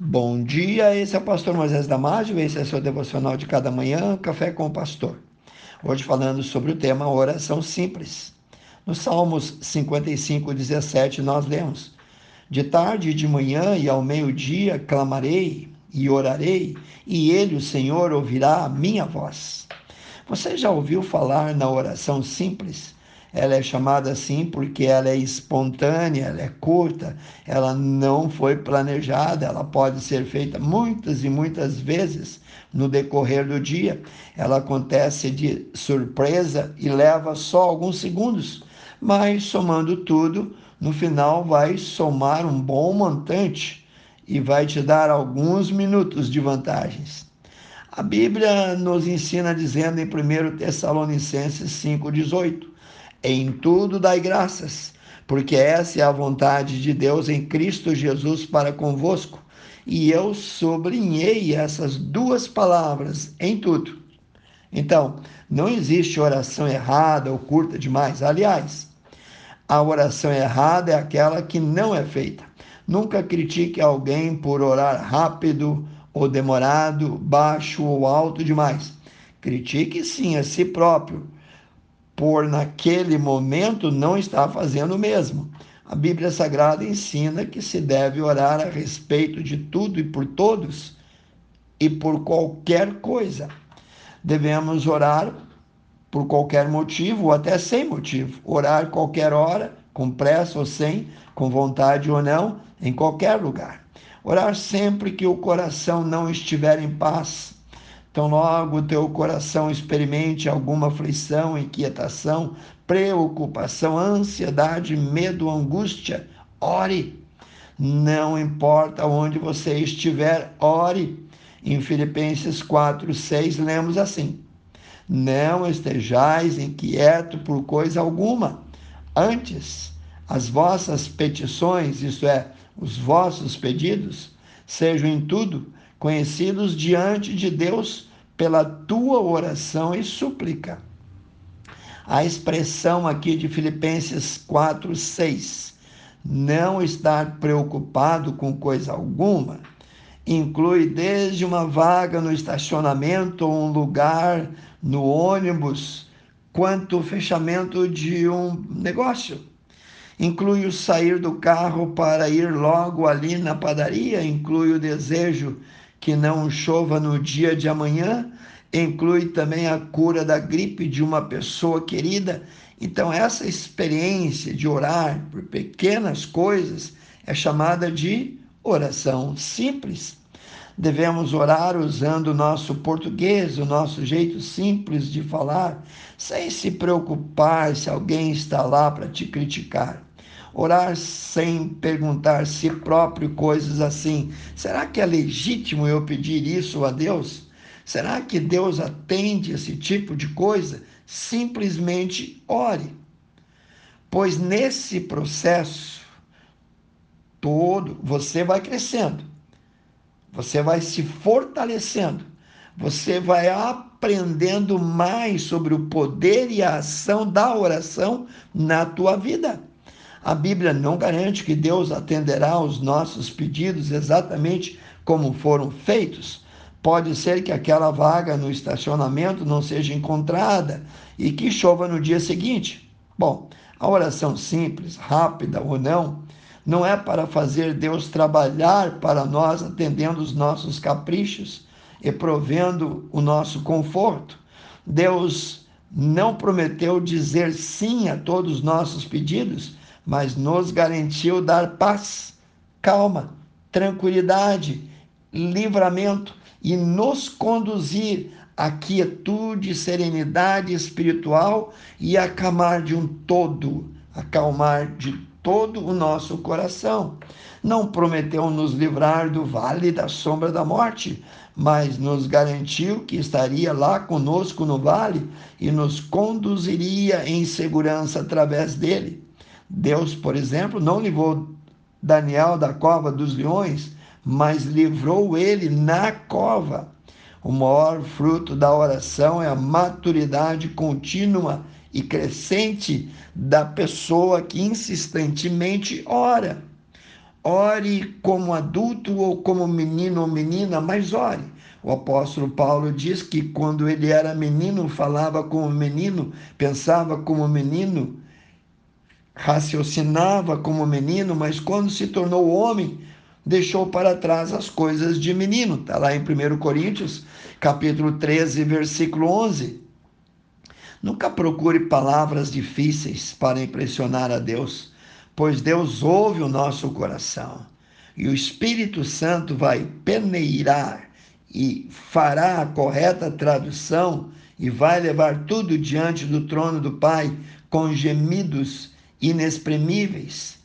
Bom dia, esse é o pastor Moisés Damásio, esse é o seu devocional de cada manhã, Café com o Pastor. Hoje falando sobre o tema oração simples. No Salmos 55, 17, nós lemos: De tarde e de manhã e ao meio-dia clamarei e orarei, e ele, o Senhor, ouvirá a minha voz. Você já ouviu falar na oração simples? Ela é chamada assim porque ela é espontânea, ela é curta, ela não foi planejada, ela pode ser feita muitas e muitas vezes no decorrer do dia. Ela acontece de surpresa e leva só alguns segundos, mas somando tudo, no final vai somar um bom montante e vai te dar alguns minutos de vantagens. A Bíblia nos ensina dizendo em 1 Tessalonicenses 5,18 em tudo dai graças, porque essa é a vontade de Deus em Cristo Jesus para convosco. E eu sublinhei essas duas palavras em tudo. Então, não existe oração errada ou curta demais. Aliás, a oração errada é aquela que não é feita. Nunca critique alguém por orar rápido ou demorado, baixo ou alto demais. Critique sim a si próprio por naquele momento não está fazendo o mesmo. A Bíblia Sagrada ensina que se deve orar a respeito de tudo e por todos e por qualquer coisa. Devemos orar por qualquer motivo ou até sem motivo. Orar qualquer hora, com pressa ou sem, com vontade ou não, em qualquer lugar. Orar sempre que o coração não estiver em paz então, logo teu coração experimente alguma aflição, inquietação, preocupação, ansiedade, medo, angústia, ore. Não importa onde você estiver, ore. Em Filipenses 4, 6, lemos assim: Não estejais inquieto por coisa alguma. Antes, as vossas petições, isto é, os vossos pedidos, sejam em tudo conhecidos diante de Deus pela tua oração e súplica. A expressão aqui de Filipenses 4, 6, não estar preocupado com coisa alguma, inclui desde uma vaga no estacionamento ou um lugar no ônibus, quanto o fechamento de um negócio. Inclui o sair do carro para ir logo ali na padaria, inclui o desejo que não chova no dia de amanhã, inclui também a cura da gripe de uma pessoa querida. Então, essa experiência de orar por pequenas coisas é chamada de oração simples. Devemos orar usando o nosso português, o nosso jeito simples de falar, sem se preocupar se alguém está lá para te criticar. Orar sem perguntar si próprio coisas assim. Será que é legítimo eu pedir isso a Deus? Será que Deus atende esse tipo de coisa? Simplesmente ore. Pois nesse processo todo, você vai crescendo, você vai se fortalecendo, você vai aprendendo mais sobre o poder e a ação da oração na tua vida. A Bíblia não garante que Deus atenderá aos nossos pedidos exatamente como foram feitos. Pode ser que aquela vaga no estacionamento não seja encontrada e que chova no dia seguinte. Bom, a oração simples, rápida ou não, não é para fazer Deus trabalhar para nós atendendo os nossos caprichos e provendo o nosso conforto. Deus não prometeu dizer sim a todos os nossos pedidos, mas nos garantiu dar paz, calma, tranquilidade, livramento e nos conduzir à quietude, serenidade espiritual e acalmar de um todo, acalmar de todo o nosso coração. Não prometeu nos livrar do vale da sombra da morte, mas nos garantiu que estaria lá conosco no vale e nos conduziria em segurança através dele. Deus, por exemplo, não livrou Daniel da cova dos leões, mas livrou ele na cova. O maior fruto da oração é a maturidade contínua e crescente da pessoa que insistentemente ora. ore como adulto ou como menino ou menina, mas ore. O apóstolo Paulo diz que quando ele era menino, falava como menino, pensava como menino, raciocinava como menino, mas quando se tornou homem, deixou para trás as coisas de menino. Está lá em 1 Coríntios, capítulo 13, versículo 11. Nunca procure palavras difíceis para impressionar a Deus, pois Deus ouve o nosso coração. E o Espírito Santo vai peneirar e fará a correta tradução e vai levar tudo diante do trono do Pai com gemidos inexprimíveis.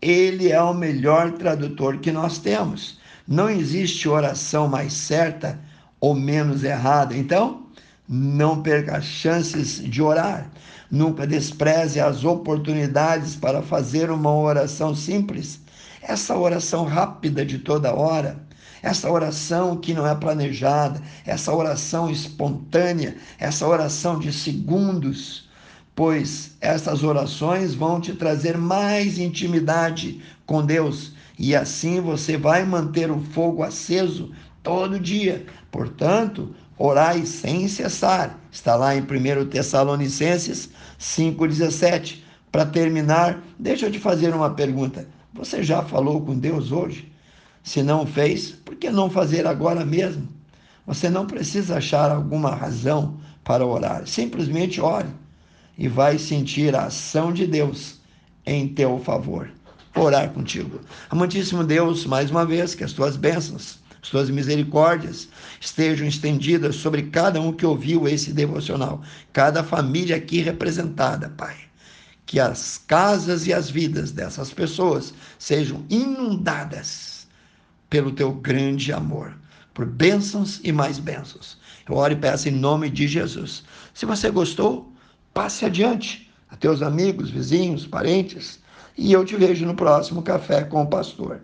Ele é o melhor tradutor que nós temos. Não existe oração mais certa ou menos errada. Então, não perca chances de orar. Nunca despreze as oportunidades para fazer uma oração simples. Essa oração rápida de toda hora, essa oração que não é planejada, essa oração espontânea, essa oração de segundos, pois essas orações vão te trazer mais intimidade com Deus e assim você vai manter o fogo aceso todo dia. Portanto, orai sem cessar. Está lá em 1 Tessalonicenses 5,17. Para terminar, deixa eu te fazer uma pergunta. Você já falou com Deus hoje? Se não fez, por que não fazer agora mesmo? Você não precisa achar alguma razão para orar. Simplesmente ore e vai sentir a ação de Deus em teu favor. Orar contigo. Amantíssimo Deus, mais uma vez, que as tuas bênçãos suas misericórdias estejam estendidas sobre cada um que ouviu esse devocional, cada família aqui representada, Pai. Que as casas e as vidas dessas pessoas sejam inundadas pelo teu grande amor, por bênçãos e mais bênçãos. Eu oro e peço em nome de Jesus. Se você gostou, passe adiante a teus amigos, vizinhos, parentes, e eu te vejo no próximo Café com o Pastor.